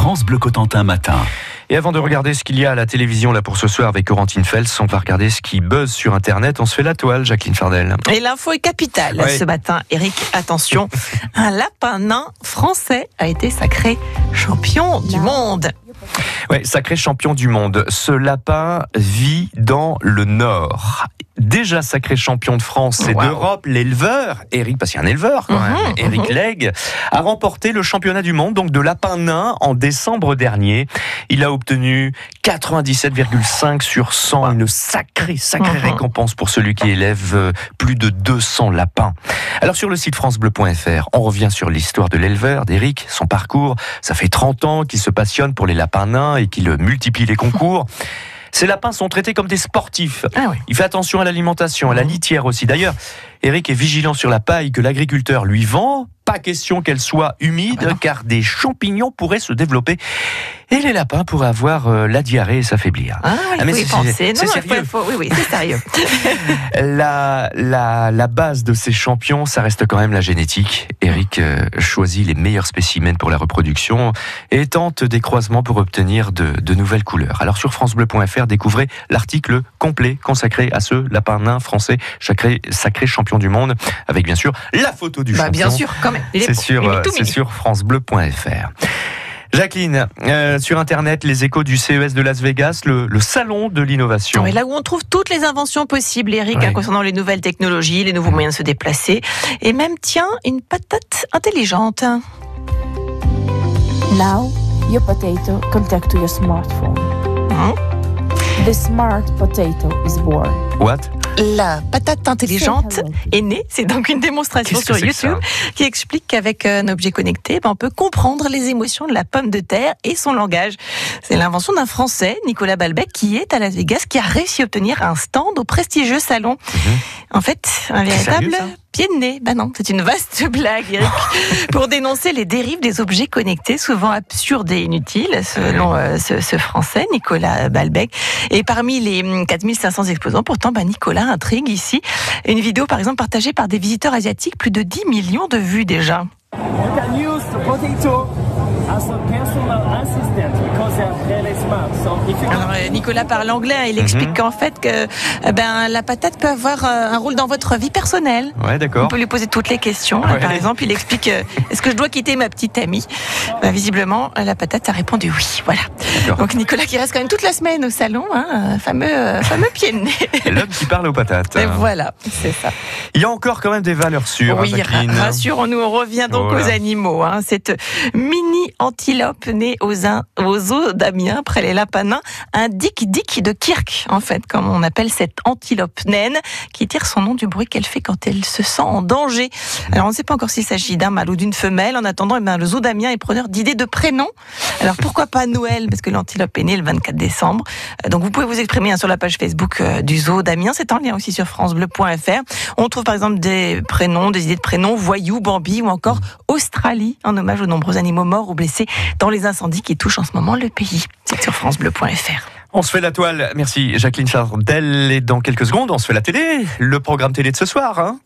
France Bleu Cotentin matin. Et avant de regarder ce qu'il y a à la télévision là pour ce soir avec Corentine Fels, on va regarder ce qui buzz sur Internet. On se fait la toile, Jacqueline Fardel. Et l'info est capitale Ouais. ce matin. Eric, attention, un lapin nain français a été sacré champion du monde. Ouais, sacré champion du monde. Ce lapin vit dans le Nord. Déjà sacré champion de France et Wow. d'Europe, l'éleveur, Eric, parce qu'il y a un éleveur quand même, Mhm, Eric Legge, a remporté le championnat du monde donc de lapin nain en décembre dernier. Il a obtenu 97,5 sur 100, une sacrée, sacrée Mhm. récompense pour celui qui élève euh, plus de 200 lapins. Alors sur le site francebleu.fr, on revient sur l'histoire de l'éleveur, d'Eric, son parcours. Ça fait 30 ans qu'il se passionne pour les lapins nains et qu'il multiplie les concours. Ces lapins sont traités comme des sportifs. Ah oui. Il fait attention à l'alimentation, à la litière aussi. D'ailleurs, Eric est vigilant sur la paille que l'agriculteur lui vend. Pas question qu'elle soit humide, car des champignons pourraient se développer et les lapins pourraient avoir euh, la diarrhée et s'affaiblir. Ah, oui, Ah, mais c'est- penser. Non, faut- oui, oui, c'est sérieux. La, la, la base de ces champions, ça reste quand même la génétique. Eric euh, choisit les meilleurs spécimens pour la reproduction et tente des croisements pour obtenir de, de nouvelles couleurs. Alors sur francebleu.fr, découvrez l'article complet consacré à ce lapin nain français, sacré, sacré champion du monde, avec bien sûr la photo du Bah, champion. bien sûr, quand même. C'est sur, euh, sur francebleu.fr. Jacqueline, euh, sur Internet, les échos du CES de Las Vegas, le, le salon de l'innovation. Oui, là où on trouve toutes les inventions possibles, Eric, hein, concernant les nouvelles technologies, les nouveaux moyens de se déplacer, et même, tiens, une patate intelligente. Now, your potato connect to your smartphone. Hein? The smart potato is born. What? La patate intelligente hello. est née. C'est donc une démonstration sur YouTube qui explique qu'avec un objet connecté, ben, on peut comprendre les émotions de la pomme de terre et son langage. C'est l'invention d'un Français, Nicolas Balbec, qui est à Las Vegas, qui a réussi à obtenir un stand au prestigieux salon. En fait, un véritable Mhm. Pied de nez. Ben non, c'est une vaste blague, Eric, pour dénoncer les dérives des objets connectés, souvent absurdes et inutiles, selon euh, ce, ce Français, Nicolas Balbec. Et parmi les hum, 4500 exposants, pourtant, ben, Nicolas intrigue ici. Une vidéo, par exemple, partagée par des visiteurs asiatiques, plus de 10 millions de vues déjà. You can use the potato as a personal assistant Alors, euh, Nicolas parle anglais, hein, il explique qu'en fait, que euh, ben, la patate peut avoir euh, un rôle dans votre vie personnelle. Ouais, On d'accord. peut lui poser toutes les questions. Ouais. Par exemple, il explique euh, est-ce que je dois quitter ma petite amie? Ben, Visiblement, la patate a répondu oui. Voilà. Donc Nicolas qui reste quand même toute la semaine au salon, hein, un fameux, fameux pied de nez. L'homme qui parle aux patates. Et voilà, c'est ça. Il y a encore quand même des valeurs sûres, hein, Oui, ra- rassurons-nous, on revient donc Voilà. aux animaux. Hein. Cette mini antilope née aux, in- aux eaux d'Amiens, après les lapins nains, un dick-dick de Kirk, en fait, comme on appelle cette antilope naine, qui tire son nom du bruit qu'elle fait quand elle se sent en danger. Alors, on ne sait pas encore s'il s'agit d'un mâle ou d'une femelle. En attendant, eh bien, le zoo d'Amiens est preneur d'idées de prénoms. Alors, pourquoi pas Noël? Parce que l'antilope est née le 24 décembre. Euh, Donc, vous pouvez vous exprimer hein, sur la page Facebook euh, du zoo d'Amiens. C'est en lien aussi sur francebleu.fr. On trouve par exemple des prénoms, des idées de prénoms, Voyou, Bambi ou encore Australie, en hommage aux nombreux animaux morts ou blessés dans les incendies qui touchent en ce moment le pays. C'est sur francebleu.fr. On se fait la toile. Merci Jacqueline Chardel. Et dans quelques secondes, on se fait la télé. Le programme télé de ce soir. Hein